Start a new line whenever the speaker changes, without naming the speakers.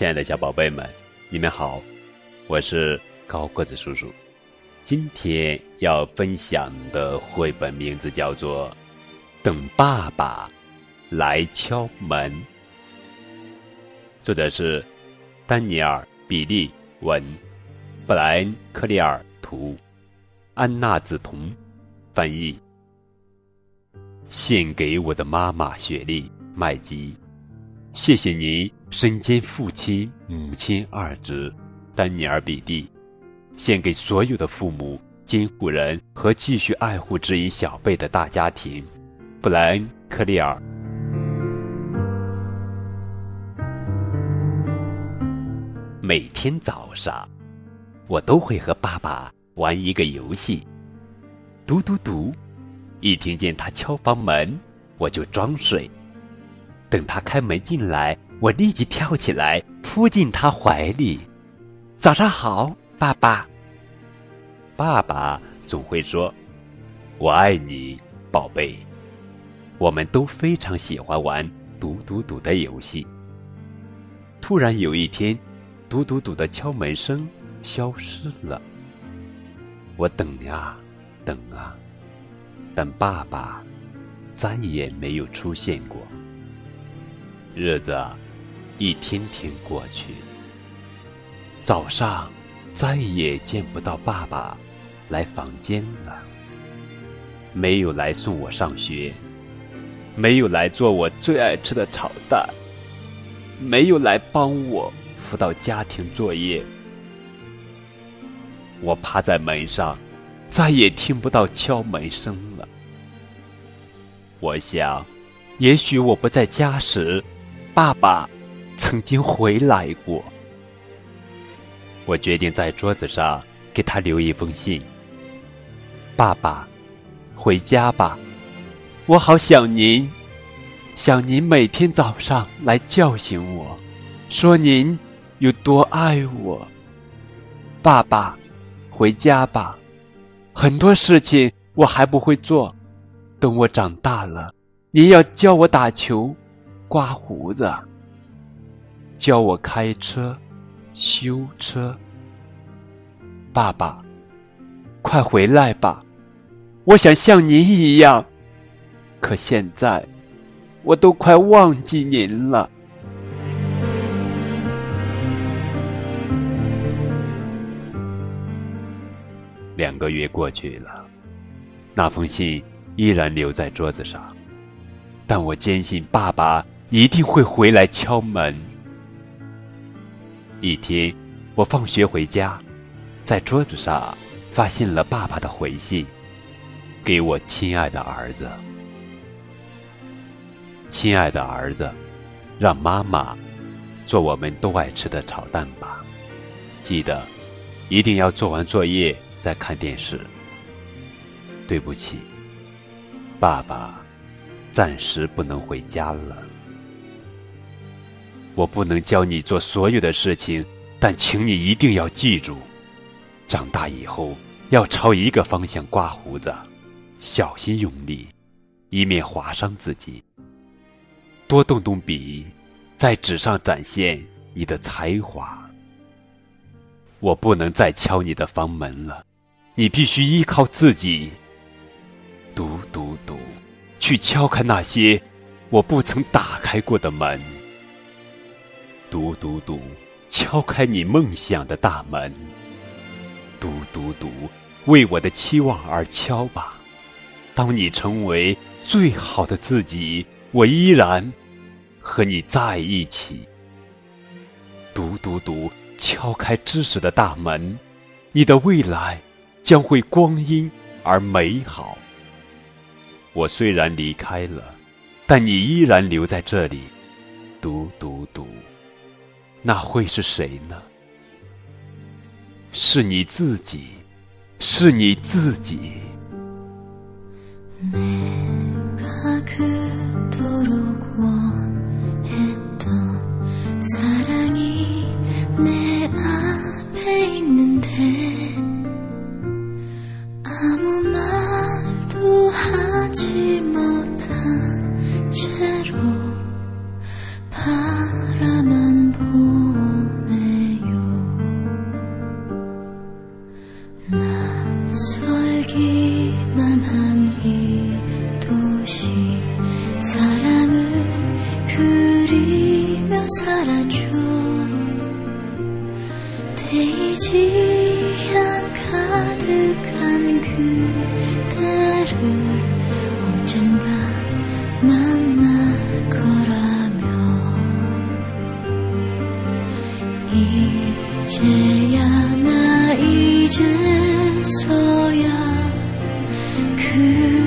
亲爱的小宝贝们，你们好，我是高个子叔叔。今天要分享的绘本名字叫做《等爸爸来敲门》，作者是丹尼尔·比利文，布莱恩·克利尔图，安娜子彤翻译。献给我的妈妈雪莉麦基，谢谢您。身兼父亲、母亲二职，丹尼尔·比蒂，献给所有的父母、监护人和继续爱护、指引小贝的大家庭。布莱恩·克利尔。每天早上，我都会和爸爸玩一个游戏。嘟嘟嘟，一听见他敲房门，我就装睡。等他开门进来。我立即跳起来，扑进他怀里。早上好，爸爸。爸爸总会说：“我爱你，宝贝。”我们都非常喜欢玩“赌赌赌”的游戏。突然有一天，“赌赌赌”的敲门声消失了。我等呀，等啊，但爸爸再也没有出现过。日子。一天天过去，早上再也见不到爸爸来房间了。没有来送我上学，没有来做我最爱吃的炒蛋，没有来帮我辅导家庭作业。我趴在门上，再也听不到敲门声了。我想，也许我不在家时，爸爸。曾经回来过，我决定在桌子上给他留一封信。爸爸，回家吧，我好想您，想您每天早上来叫醒我，说您有多爱我。爸爸，回家吧，很多事情我还不会做，等我长大了，您要教我打球、刮胡子。教我开车、修车，爸爸，快回来吧！我想像您一样，可现在我都快忘记您了。两个月过去了，那封信依然留在桌子上，但我坚信爸爸一定会回来敲门。一天，我放学回家，在桌子上发现了爸爸的回信，给我亲爱的儿子。亲爱的儿子，让妈妈做我们都爱吃的炒蛋吧。记得，一定要做完作业再看电视。对不起，爸爸，暂时不能回家了。我不能教你做所有的事情，但请你一定要记住：长大以后要朝一个方向刮胡子，小心用力，以免划伤自己。多动动笔，在纸上展现你的才华。我不能再敲你的房门了，你必须依靠自己。读读读，去敲开那些我不曾打开过的门。嘟嘟嘟，敲开你梦想的大门。嘟嘟嘟，为我的期望而敲吧。当你成为最好的自己，我依然和你在一起。嘟嘟嘟，敲开知识的大门，你的未来将会光阴而美好。我虽然离开了，但你依然留在这里。嘟嘟嘟。那会是谁呢？是你自己是你自己。
살아줘 데이지향 가득한 그대를 언젠가 만날 거라며 이제야 나 이제서야 그